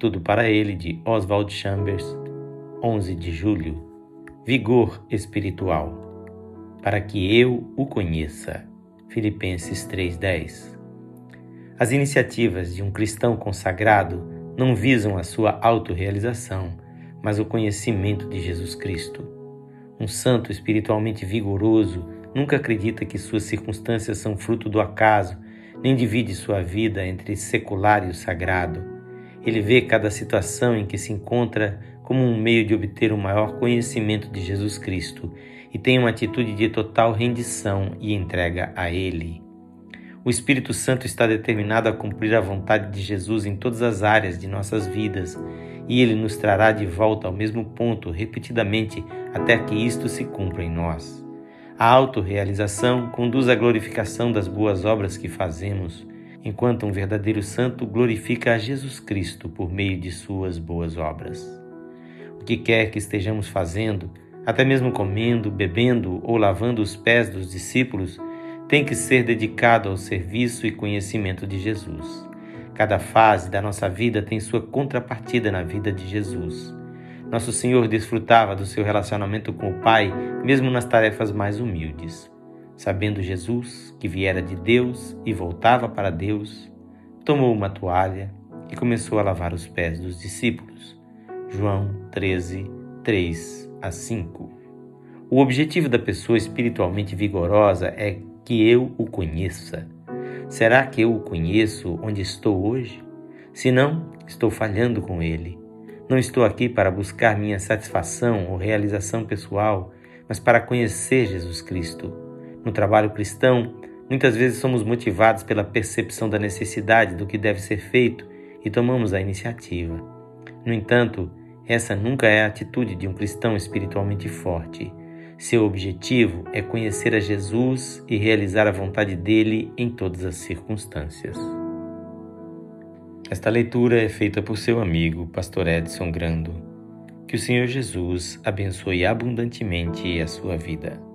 Tudo para ele de Oswald Chambers, 11 de julho. Vigor espiritual. Para que eu o conheça. Filipenses 3:10. As iniciativas de um cristão consagrado não visam a sua autorrealização, mas o conhecimento de Jesus Cristo. Um santo espiritualmente vigoroso nunca acredita que suas circunstâncias são fruto do acaso, nem divide sua vida entre secular e o sagrado. Ele vê cada situação em que se encontra como um meio de obter um maior conhecimento de Jesus Cristo e tem uma atitude de total rendição e entrega a Ele. O Espírito Santo está determinado a cumprir a vontade de Jesus em todas as áreas de nossas vidas e ele nos trará de volta ao mesmo ponto repetidamente até que isto se cumpra em nós. A autorrealização conduz à glorificação das boas obras que fazemos, enquanto um verdadeiro santo glorifica a Jesus Cristo por meio de suas boas obras. O que quer que estejamos fazendo, até mesmo comendo, bebendo ou lavando os pés dos discípulos, tem que ser dedicado ao serviço e conhecimento de Jesus. Cada fase da nossa vida tem sua contrapartida na vida de Jesus. Nosso Senhor desfrutava do seu relacionamento com o Pai, mesmo nas tarefas mais humildes. Sabendo Jesus que viera de Deus e voltava para Deus, tomou uma toalha e começou a lavar os pés dos discípulos. João 13, 3 a 5. O objetivo da pessoa espiritualmente vigorosa é que eu o conheça. Será que eu o conheço onde estou hoje? Se não, estou falhando com ele. Não estou aqui para buscar minha satisfação ou realização pessoal, mas para conhecer Jesus Cristo. No trabalho cristão, muitas vezes somos motivados pela percepção da necessidade do que deve ser feito e tomamos a iniciativa. No entanto, essa nunca é a atitude de um cristão espiritualmente forte. Seu objetivo é conhecer a Jesus e realizar a vontade dele em todas as circunstâncias. Esta leitura é feita por seu amigo, Pastor Edson Grando. Que o Senhor Jesus abençoe abundantemente a sua vida.